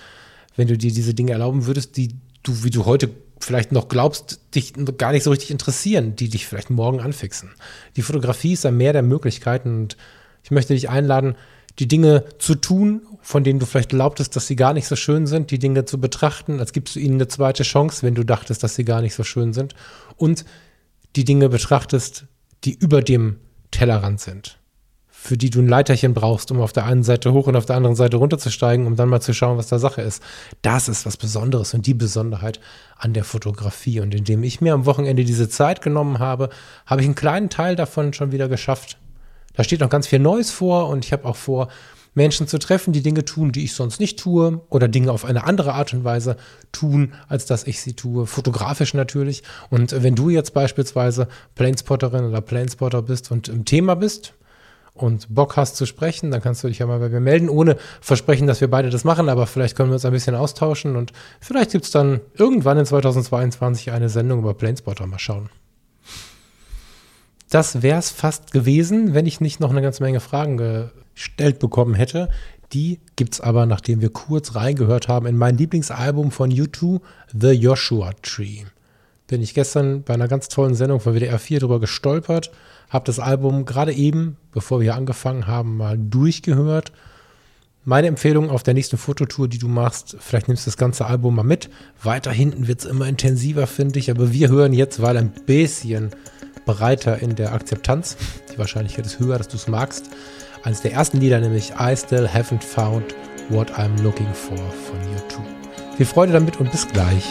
[SPEAKER 1] wenn du dir diese Dinge erlauben würdest, die du, wie du heute vielleicht noch glaubst, dich gar nicht so richtig interessieren, die dich vielleicht morgen anfixen. Die Fotografie ist ein Meer der Möglichkeiten und ich möchte dich einladen, die Dinge zu tun, von denen du vielleicht glaubtest, dass sie gar nicht so schön sind, die Dinge zu betrachten, als gibst du ihnen eine zweite Chance, wenn du dachtest, dass sie gar nicht so schön sind. Und die Dinge betrachtest, die über dem Tellerrand sind für die du ein Leiterchen brauchst, um auf der einen Seite hoch und auf der anderen Seite runterzusteigen, um dann mal zu schauen, was da Sache ist. Das ist was Besonderes und die Besonderheit an der Fotografie. Und indem ich mir am Wochenende diese Zeit genommen habe, habe ich einen kleinen Teil davon schon wieder geschafft. Da steht noch ganz viel Neues vor und ich habe auch vor, Menschen zu treffen, die Dinge tun, die ich sonst nicht tue oder Dinge auf eine andere Art und Weise tun, als dass ich sie tue. Fotografisch natürlich. Und wenn du jetzt beispielsweise Planespotterin oder Planespotter bist und im Thema bist, und Bock hast zu sprechen, dann kannst du dich ja mal bei mir melden, ohne Versprechen, dass wir beide das machen, aber vielleicht können wir uns ein bisschen austauschen und vielleicht gibt es dann irgendwann in 2022 eine Sendung über Planespotter. Mal schauen. Das wäre es fast gewesen, wenn ich nicht noch eine ganze Menge Fragen gestellt bekommen hätte. Die gibt es aber, nachdem wir kurz reingehört haben, in mein Lieblingsalbum von U2, The Joshua Tree. Bin ich gestern bei einer ganz tollen Sendung von WDR 4 drüber gestolpert habe das Album gerade eben, bevor wir hier angefangen haben, mal durchgehört. Meine Empfehlung auf der nächsten Fototour, die du machst, vielleicht nimmst du das ganze Album mal mit. Weiter hinten wird es immer intensiver, finde ich. Aber wir hören jetzt, weil ein bisschen breiter in der Akzeptanz. Die Wahrscheinlichkeit ist höher, dass du es magst. Eines der ersten Lieder, nämlich I Still Haven't Found What I'm Looking For von YouTube. Viel Freude damit und bis gleich.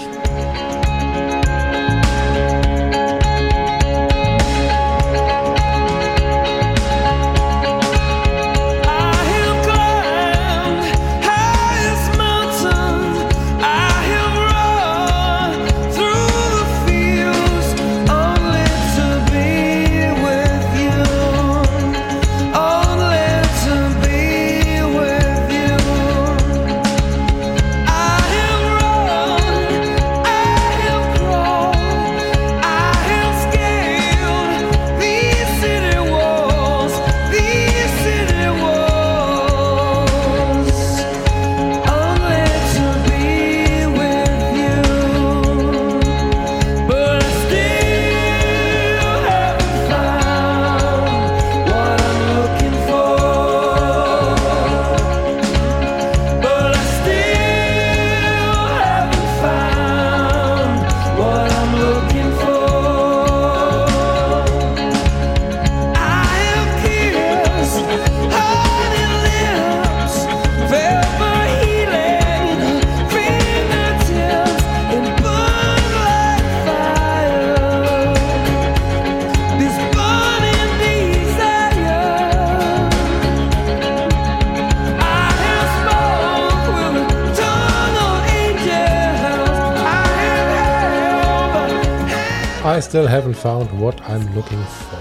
[SPEAKER 1] I still haven't found what I'm looking for.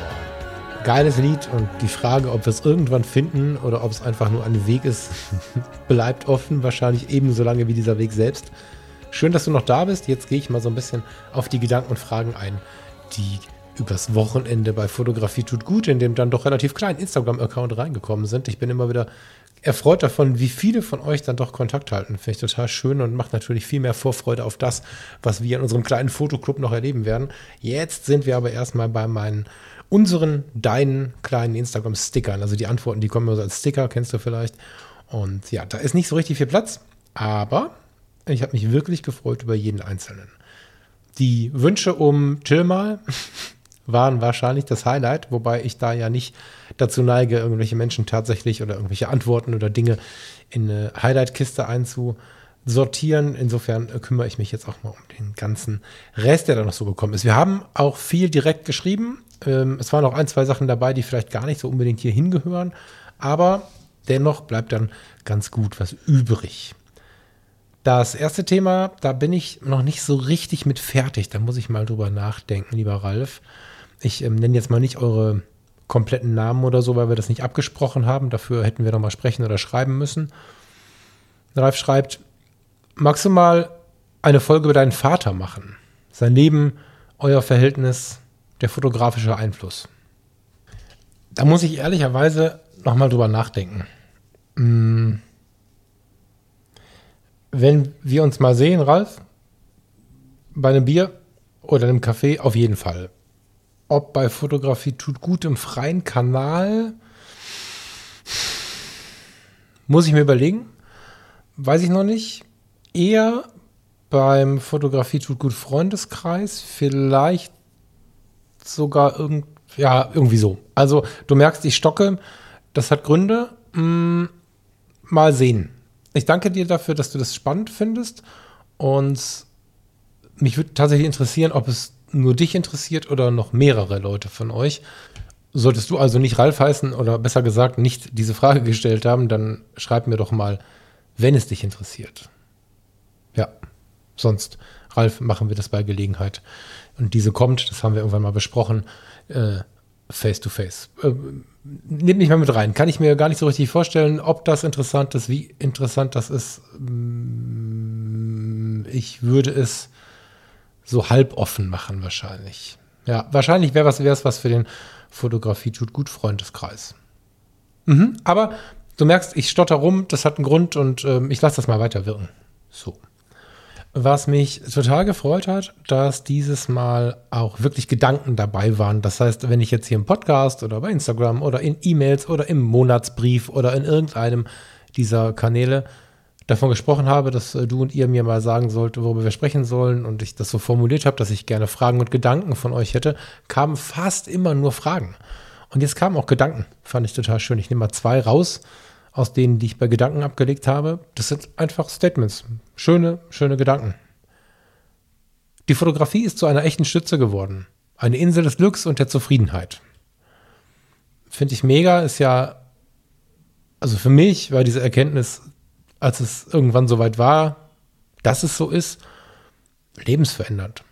[SPEAKER 1] Geiles Lied und die Frage, ob wir es irgendwann finden oder ob es einfach nur ein Weg ist, bleibt offen. Wahrscheinlich ebenso lange wie dieser Weg selbst. Schön, dass du noch da bist. Jetzt gehe ich mal so ein bisschen auf die Gedanken und Fragen ein, die übers Wochenende bei Fotografie tut gut, in dem dann doch relativ kleinen Instagram-Account reingekommen sind. Ich bin immer wieder erfreut davon, wie viele von euch dann doch Kontakt halten. Finde ich total schön und macht natürlich viel mehr Vorfreude auf das, was wir in unserem kleinen Fotoclub noch erleben werden. Jetzt sind wir aber erstmal bei meinen, unseren, deinen kleinen Instagram-Stickern. Also die Antworten, die kommen immer so als Sticker, kennst du vielleicht. Und ja, da ist nicht so richtig viel Platz, aber ich habe mich wirklich gefreut über jeden einzelnen. Die Wünsche um Chill mal waren wahrscheinlich das Highlight, wobei ich da ja nicht dazu neige, irgendwelche Menschen tatsächlich oder irgendwelche Antworten oder Dinge in eine Highlight-Kiste einzusortieren. Insofern kümmere ich mich jetzt auch mal um den ganzen Rest, der da noch so gekommen ist. Wir haben auch viel direkt geschrieben. Ähm, es waren auch ein, zwei Sachen dabei, die vielleicht gar nicht so unbedingt hier hingehören, aber dennoch bleibt dann ganz gut was übrig. Das erste Thema, da bin ich noch nicht so richtig mit fertig. Da muss ich mal drüber nachdenken, lieber Ralf. Ich ähm, nenne jetzt mal nicht eure kompletten Namen oder so, weil wir das nicht abgesprochen haben. Dafür hätten wir noch mal sprechen oder schreiben müssen. Ralf schreibt, magst du mal eine Folge über deinen Vater machen? Sein Leben, euer Verhältnis, der fotografische Einfluss. Da muss ich ehrlicherweise noch mal drüber nachdenken. Hm. Wenn wir uns mal sehen, Ralf, bei einem Bier oder einem Kaffee, auf jeden Fall ob bei Fotografie tut gut im freien Kanal. Muss ich mir überlegen. Weiß ich noch nicht. Eher beim Fotografie tut gut Freundeskreis. Vielleicht sogar irgend, ja, irgendwie so. Also du merkst, ich stocke. Das hat Gründe. Hm, mal sehen. Ich danke dir dafür, dass du das spannend findest. Und mich würde tatsächlich interessieren, ob es nur dich interessiert oder noch mehrere Leute von euch. Solltest du also nicht Ralf heißen oder besser gesagt nicht diese Frage gestellt haben, dann schreib mir doch mal, wenn es dich interessiert. Ja, sonst, Ralf, machen wir das bei Gelegenheit. Und diese kommt, das haben wir irgendwann mal besprochen, äh, face to face. Äh, nehmt mich mal mit rein. Kann ich mir gar nicht so richtig vorstellen, ob das interessant ist, wie interessant das ist. Mm, ich würde es so halb offen machen wahrscheinlich. Ja, wahrscheinlich wäre es was, was für den Fotografie tut gut Freundeskreis. Mhm, aber du merkst, ich stotter rum, das hat einen Grund und ähm, ich lasse das mal weiter wirken. So. Was mich total gefreut hat, dass dieses Mal auch wirklich Gedanken dabei waren. Das heißt, wenn ich jetzt hier im Podcast oder bei Instagram oder in E-Mails oder im Monatsbrief oder in irgendeinem dieser Kanäle davon gesprochen habe, dass äh, du und ihr mir mal sagen sollt, worüber wir sprechen sollen und ich das so formuliert habe, dass ich gerne Fragen und Gedanken von euch hätte, kamen fast immer nur Fragen. Und jetzt kamen auch Gedanken. Fand ich total schön. Ich nehme mal zwei raus aus denen, die ich bei Gedanken abgelegt habe. Das sind einfach Statements. Schöne, schöne Gedanken. Die Fotografie ist zu einer echten Stütze geworden. Eine Insel des Glücks und der Zufriedenheit. Finde ich mega, ist ja, also für mich war diese Erkenntnis als es irgendwann soweit war, dass es so ist, lebensverändernd.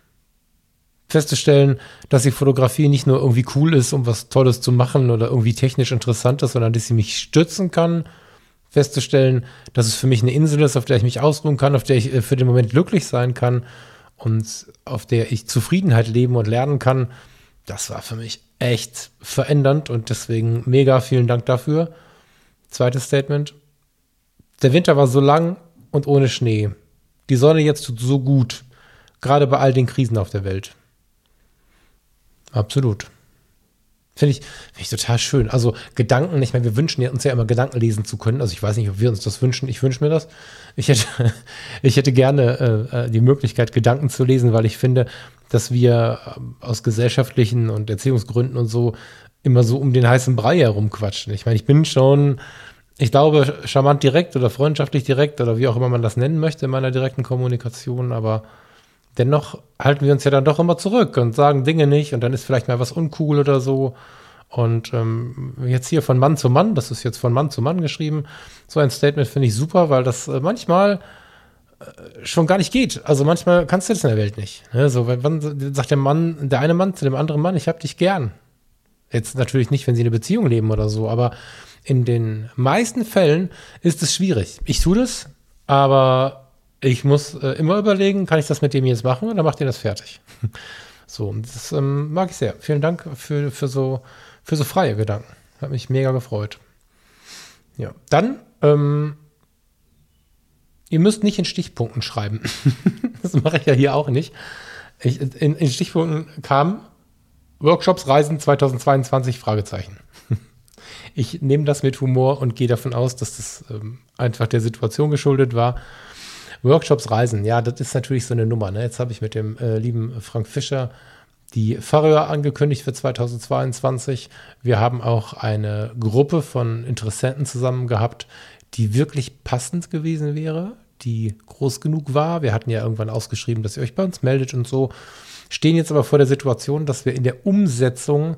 [SPEAKER 1] Festzustellen, dass die Fotografie nicht nur irgendwie cool ist, um was Tolles zu machen oder irgendwie technisch interessant ist, sondern dass sie mich stützen kann. Festzustellen, dass es für mich eine Insel ist, auf der ich mich ausruhen kann, auf der ich äh, für den Moment glücklich sein kann und auf der ich Zufriedenheit leben und lernen kann. Das war für mich echt verändernd und deswegen mega vielen Dank dafür. Zweites Statement. Der Winter war so lang und ohne Schnee. Die Sonne jetzt tut so gut, gerade bei all den Krisen auf der Welt. Absolut. Finde ich, find ich total schön. Also Gedanken, ich meine, wir wünschen uns ja immer Gedanken lesen zu können. Also ich weiß nicht, ob wir uns das wünschen. Ich wünsche mir das. Ich hätte, ich hätte gerne äh, äh, die Möglichkeit, Gedanken zu lesen, weil ich finde, dass wir äh, aus gesellschaftlichen und Erziehungsgründen und so immer so um den heißen Brei herumquatschen. Ich meine, ich bin schon ich glaube, charmant direkt oder freundschaftlich direkt oder wie auch immer man das nennen möchte in meiner direkten Kommunikation, aber dennoch halten wir uns ja dann doch immer zurück und sagen Dinge nicht und dann ist vielleicht mal was uncool oder so. Und ähm, jetzt hier von Mann zu Mann, das ist jetzt von Mann zu Mann geschrieben, so ein Statement finde ich super, weil das äh, manchmal äh, schon gar nicht geht. Also manchmal kannst du das in der Welt nicht. Ne? So, wann sagt der Mann, der eine Mann zu dem anderen Mann, ich hab dich gern. Jetzt natürlich nicht, wenn sie eine Beziehung leben oder so, aber in den meisten Fällen ist es schwierig. Ich tue das, aber ich muss äh, immer überlegen, kann ich das mit dem jetzt machen oder macht ihr das fertig? so, das ähm, mag ich sehr. Vielen Dank für, für, so, für so freie Gedanken. Hat mich mega gefreut. Ja, dann, ähm, ihr müsst nicht in Stichpunkten schreiben. das mache ich ja hier auch nicht. Ich, in, in Stichpunkten kam Workshops, Reisen 2022, Fragezeichen. Ich nehme das mit Humor und gehe davon aus, dass das ähm, einfach der Situation geschuldet war. Workshops, Reisen, ja, das ist natürlich so eine Nummer. Ne? Jetzt habe ich mit dem äh, lieben Frank Fischer die Färöer angekündigt für 2022. Wir haben auch eine Gruppe von Interessenten zusammen gehabt, die wirklich passend gewesen wäre, die groß genug war. Wir hatten ja irgendwann ausgeschrieben, dass ihr euch bei uns meldet und so. Stehen jetzt aber vor der Situation, dass wir in der Umsetzung,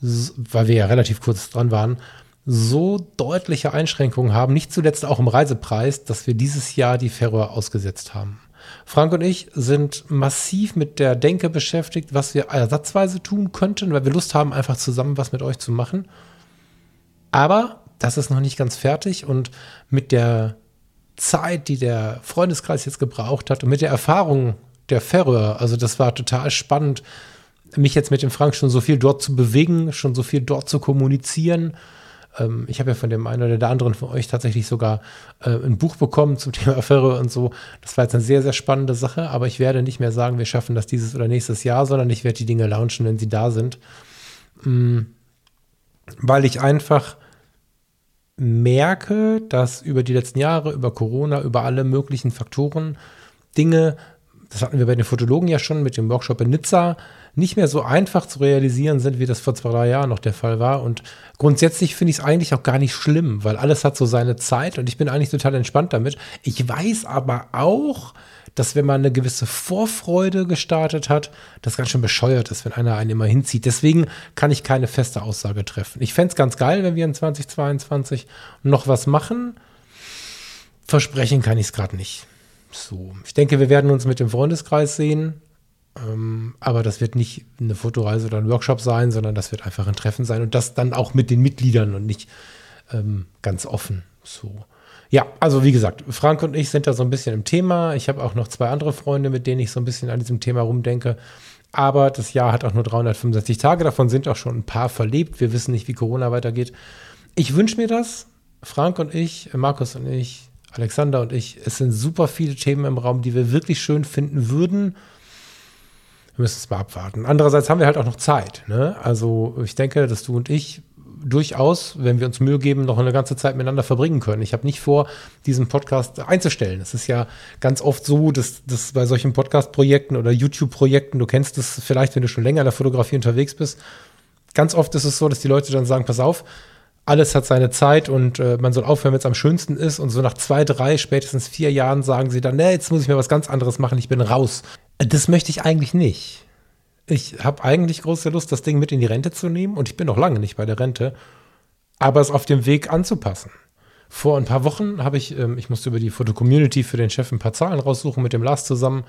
[SPEAKER 1] weil wir ja relativ kurz dran waren, so deutliche Einschränkungen haben, nicht zuletzt auch im Reisepreis, dass wir dieses Jahr die Färöer ausgesetzt haben. Frank und ich sind massiv mit der Denke beschäftigt, was wir ersatzweise tun könnten, weil wir Lust haben, einfach zusammen was mit euch zu machen. Aber das ist noch nicht ganz fertig und mit der Zeit, die der Freundeskreis jetzt gebraucht hat und mit der Erfahrung der Färöer, also das war total spannend, mich jetzt mit dem Frank schon so viel dort zu bewegen, schon so viel dort zu kommunizieren ähm, ich habe ja von dem einen oder der anderen von euch tatsächlich sogar äh, ein Buch bekommen zum Thema Affäre und so. Das war jetzt eine sehr, sehr spannende Sache, aber ich werde nicht mehr sagen, wir schaffen das dieses oder nächstes Jahr, sondern ich werde die Dinge launchen, wenn sie da sind. Mhm. Weil ich einfach merke, dass über die letzten Jahre, über Corona, über alle möglichen Faktoren Dinge, das hatten wir bei den Fotologen ja schon mit dem Workshop in Nizza, nicht mehr so einfach zu realisieren sind, wie das vor zwei, drei Jahren noch der Fall war. Und grundsätzlich finde ich es eigentlich auch gar nicht schlimm, weil alles hat so seine Zeit und ich bin eigentlich total entspannt damit. Ich weiß aber auch, dass wenn man eine gewisse Vorfreude gestartet hat, das ganz schön bescheuert ist, wenn einer einen immer hinzieht. Deswegen kann ich keine feste Aussage treffen. Ich fände es ganz geil, wenn wir in 2022 noch was machen. Versprechen kann ich es gerade nicht. So, ich denke, wir werden uns mit dem Freundeskreis sehen. Ähm, aber das wird nicht eine Fotoreise oder ein Workshop sein, sondern das wird einfach ein Treffen sein und das dann auch mit den Mitgliedern und nicht ähm, ganz offen. So. Ja, also wie gesagt, Frank und ich sind da so ein bisschen im Thema. Ich habe auch noch zwei andere Freunde, mit denen ich so ein bisschen an diesem Thema rumdenke. Aber das Jahr hat auch nur 365 Tage, davon sind auch schon ein paar verlebt. Wir wissen nicht, wie Corona weitergeht. Ich wünsche mir das. Frank und ich, Markus und ich, Alexander und ich, es sind super viele Themen im Raum, die wir wirklich schön finden würden wir müssen es mal abwarten. Andererseits haben wir halt auch noch Zeit. Ne? Also ich denke, dass du und ich durchaus, wenn wir uns Mühe geben, noch eine ganze Zeit miteinander verbringen können. Ich habe nicht vor, diesen Podcast einzustellen. Es ist ja ganz oft so, dass, dass bei solchen Podcast-Projekten oder YouTube-Projekten, du kennst es vielleicht, wenn du schon länger in der Fotografie unterwegs bist, ganz oft ist es so, dass die Leute dann sagen, pass auf, alles hat seine Zeit und äh, man soll aufhören, wenn es am schönsten ist. Und so nach zwei, drei, spätestens vier Jahren sagen sie dann, nee, jetzt muss ich mir was ganz anderes machen, ich bin raus. Das möchte ich eigentlich nicht. Ich habe eigentlich große Lust, das Ding mit in die Rente zu nehmen und ich bin noch lange nicht bei der Rente, aber es auf dem Weg anzupassen. Vor ein paar Wochen habe ich, ähm, ich musste über die Foto-Community für den Chef ein paar Zahlen raussuchen mit dem Lars zusammen,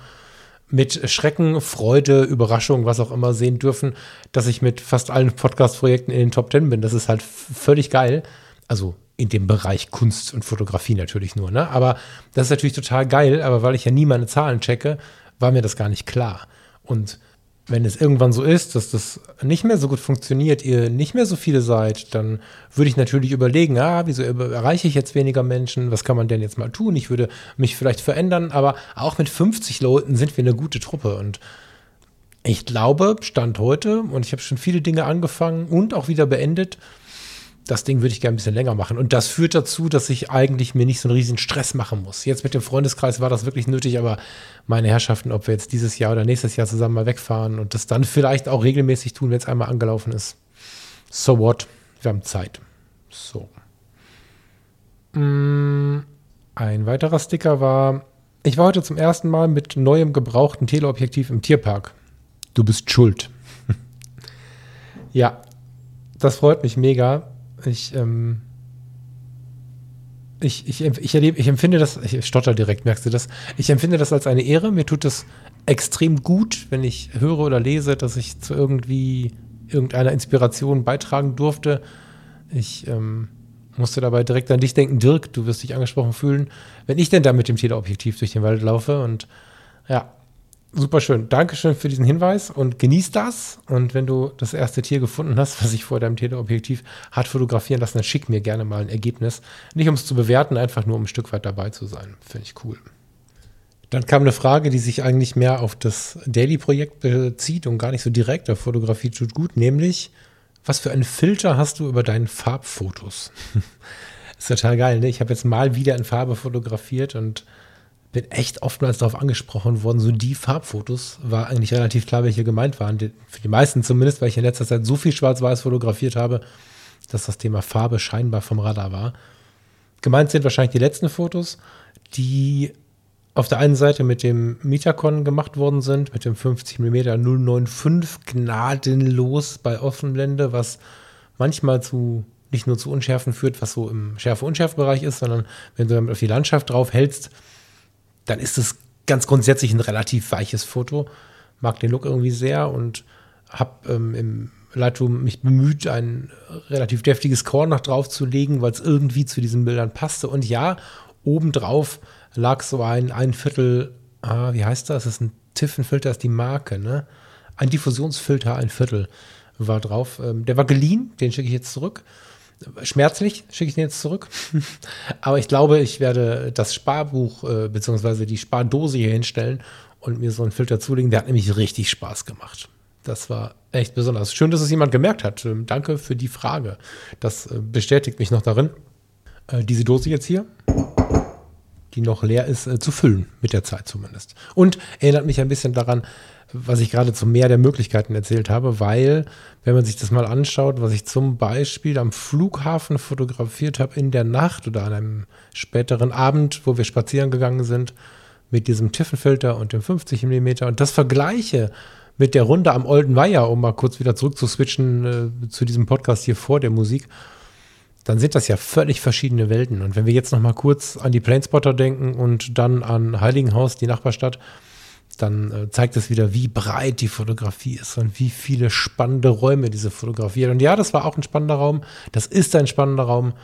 [SPEAKER 1] mit Schrecken, Freude, Überraschung, was auch immer sehen dürfen, dass ich mit fast allen Podcast-Projekten in den Top 10 bin. Das ist halt völlig geil. Also in dem Bereich Kunst und Fotografie natürlich nur, ne? Aber das ist natürlich total geil, aber weil ich ja nie meine Zahlen checke, war mir das gar nicht klar. Und wenn es irgendwann so ist, dass das nicht mehr so gut funktioniert, ihr nicht mehr so viele seid, dann würde ich natürlich überlegen, ah, wieso erreiche ich jetzt weniger Menschen? Was kann man denn jetzt mal tun? Ich würde mich vielleicht verändern, aber auch mit 50 Leuten sind wir eine gute Truppe und ich glaube, Stand heute, und ich habe schon viele Dinge angefangen und auch wieder beendet, das Ding würde ich gerne ein bisschen länger machen. Und das führt dazu, dass ich eigentlich mir nicht so einen riesigen Stress machen muss. Jetzt mit dem Freundeskreis war das wirklich nötig, aber meine Herrschaften, ob wir jetzt dieses Jahr oder nächstes Jahr zusammen mal wegfahren und das dann vielleicht auch regelmäßig tun, wenn es einmal angelaufen ist. So what? Wir haben Zeit. So. Mm, ein weiterer Sticker war, ich war heute zum ersten Mal mit neuem gebrauchten Teleobjektiv im Tierpark. Du bist schuld. ja, das freut mich mega. Ich ähm, ich, ich, ich, erlebe, ich empfinde das, ich stotter direkt, merkst du das? Ich empfinde das als eine Ehre. Mir tut es extrem gut, wenn ich höre oder lese, dass ich zu irgendwie irgendeiner Inspiration beitragen durfte. Ich ähm, musste dabei direkt an dich denken, Dirk, du wirst dich angesprochen fühlen, wenn ich denn da mit dem Teleobjektiv durch den Wald laufe. Und ja, super schön. Dankeschön für diesen Hinweis und genieß das. Und wenn du das erste Tier gefunden hast, was ich vor deinem Teleobjektiv hat fotografieren lassen, dann schick mir gerne mal ein Ergebnis. Nicht um es zu bewerten, einfach nur um ein Stück weit dabei zu sein. Finde ich cool. Dann kam eine Frage, die sich eigentlich mehr auf das Daily-Projekt bezieht und gar nicht so direkt auf Fotografie tut gut, nämlich, was für einen Filter hast du über deinen Farbfotos? ist total geil, ne? Ich habe jetzt mal wieder in Farbe fotografiert und bin echt oftmals darauf angesprochen worden, so die Farbfotos war eigentlich relativ klar, welche gemeint waren. für die meisten zumindest, weil ich in letzter Zeit so viel Schwarz-Weiß fotografiert habe, dass das Thema Farbe scheinbar vom Radar war. Gemeint sind wahrscheinlich die letzten Fotos, die auf der einen Seite mit dem Metacon gemacht worden sind, mit dem 50 mm 095 gnadenlos bei Offenblende, was manchmal zu nicht nur zu Unschärfen führt, was so im Schärfe-Unschärfe-Bereich ist, sondern wenn du damit auf die Landschaft drauf hältst, dann ist es ganz grundsätzlich ein relativ weiches Foto. Mag den Look irgendwie sehr und habe ähm, im Lightroom mich bemüht, ein relativ deftiges Korn noch drauf zu legen, weil es irgendwie zu diesen Bildern passte. Und ja, obendrauf lag so ein, ein Viertel, ah, wie heißt das? Das ist ein Tiffenfilter, ist die Marke, ne? Ein Diffusionsfilter, ein Viertel war drauf. Ähm, der war geliehen, den schicke ich jetzt zurück schmerzlich, schicke ich den jetzt zurück. Aber ich glaube, ich werde das Sparbuch äh, bzw. die Spardose hier hinstellen und mir so einen Filter zulegen. Der hat nämlich richtig Spaß gemacht. Das war echt besonders. Schön, dass es jemand gemerkt hat. Ähm, danke für die Frage. Das äh, bestätigt mich noch darin, äh, diese Dose jetzt hier, die noch leer ist, äh, zu füllen, mit der Zeit zumindest. Und erinnert mich ein bisschen daran, was ich gerade zum Meer der Möglichkeiten erzählt habe, weil, wenn man sich das mal anschaut, was ich zum Beispiel am Flughafen fotografiert habe in der Nacht oder an einem späteren Abend, wo wir spazieren gegangen sind, mit diesem Tiffenfilter und dem 50 mm und das vergleiche mit der Runde am Olden Weiher, um mal kurz wieder zurück zu switchen äh, zu diesem Podcast hier vor der Musik, dann sind das ja völlig verschiedene Welten. Und wenn wir jetzt noch mal kurz an die Planespotter denken und dann an Heiligenhaus, die Nachbarstadt, dann äh, zeigt es wieder, wie breit die Fotografie ist und wie viele spannende Räume diese Fotografie hat. Und ja, das war auch ein spannender Raum. Das ist ein spannender Raum.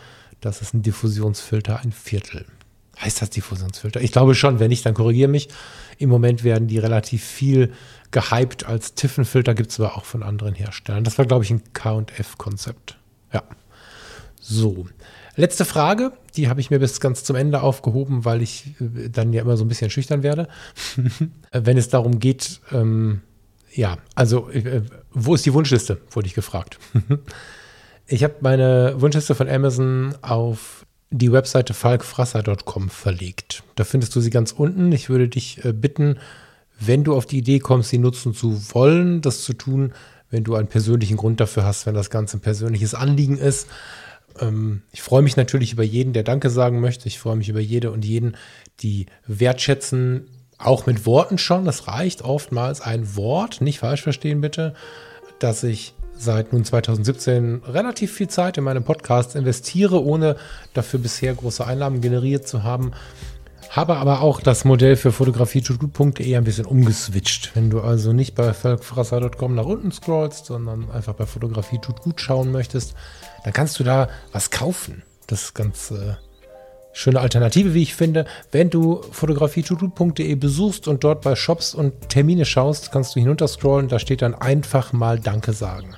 [SPEAKER 1] Das ist ein Diffusionsfilter, ein Viertel. Heißt das Diffusionsfilter? Ich glaube schon. Wenn nicht, dann korrigiere mich. Im Moment werden die relativ viel gehypt als Tiffenfilter, gibt es aber auch von anderen Herstellern. Das war, glaube ich, ein KF-Konzept. Ja. So. Letzte Frage, die habe ich mir bis ganz zum Ende aufgehoben, weil ich äh, dann ja immer so ein bisschen schüchtern werde. Wenn es darum geht, ähm, ja, also äh, wo ist die Wunschliste, wurde ich gefragt. ich habe meine Wunschliste von Amazon auf die Webseite falkfrasser.com verlegt. Da findest du sie ganz unten. Ich würde dich äh, bitten, wenn du auf die Idee kommst, sie nutzen zu wollen, das zu tun, wenn du einen persönlichen Grund dafür hast, wenn das Ganze ein persönliches Anliegen ist ähm, ich freue mich natürlich über jeden, der Danke sagen möchte. Ich freue mich über jede und jeden, die wertschätzen, auch mit Worten schon. Das reicht oftmals ein Wort, nicht falsch verstehen bitte, dass ich seit nun 2017 relativ viel Zeit in meinem Podcast investiere, ohne dafür bisher große Einnahmen generiert zu haben. Habe aber auch das Modell für fotografietutgut.de ein bisschen umgeswitcht. Wenn du also nicht bei falkfrasser.com nach unten scrollst, sondern einfach bei Fotografie tut gut schauen möchtest, dann kannst du da was kaufen. Das ist ganz äh, schöne Alternative, wie ich finde. Wenn du fotografietutu.de besuchst und dort bei Shops und Termine schaust, kannst du hinunterscrollen. Da steht dann einfach mal Danke sagen.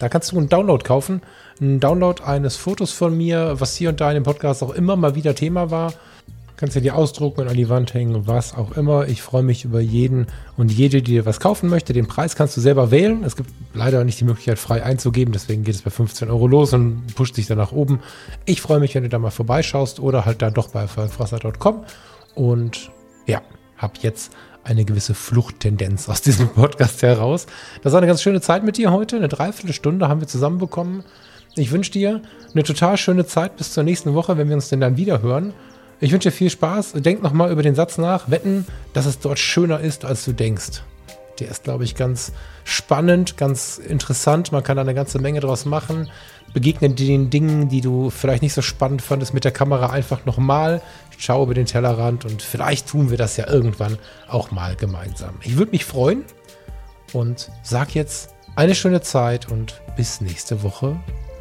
[SPEAKER 1] Da kannst du einen Download kaufen. Einen Download eines Fotos von mir, was hier und da in dem Podcast auch immer mal wieder Thema war. Kannst du dir ausdrucken und an die Wand hängen, was auch immer. Ich freue mich über jeden und jede, die dir was kaufen möchte. Den Preis kannst du selber wählen. Es gibt leider nicht die Möglichkeit, frei einzugeben. Deswegen geht es bei 15 Euro los und pusht sich dann nach oben. Ich freue mich, wenn du da mal vorbeischaust oder halt dann doch bei frasser.com. Und ja, habe jetzt eine gewisse Fluchttendenz aus diesem Podcast heraus. Das war eine ganz schöne Zeit mit dir heute. Eine Dreiviertelstunde haben wir zusammenbekommen. Ich wünsche dir eine total schöne Zeit bis zur nächsten Woche, wenn wir uns denn dann wieder hören. Ich wünsche dir viel Spaß. Denk nochmal über den Satz nach. Wetten, dass es dort schöner ist, als du denkst. Der ist, glaube ich, ganz spannend, ganz interessant. Man kann da eine ganze Menge draus machen. Begegnen den Dingen, die du vielleicht nicht so spannend fandest, mit der Kamera einfach nochmal. Schau über den Tellerrand und vielleicht tun wir das ja irgendwann auch mal gemeinsam. Ich würde mich freuen und sag jetzt eine schöne Zeit und bis nächste Woche.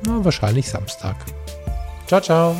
[SPEAKER 1] Na, wahrscheinlich Samstag. Ciao, ciao.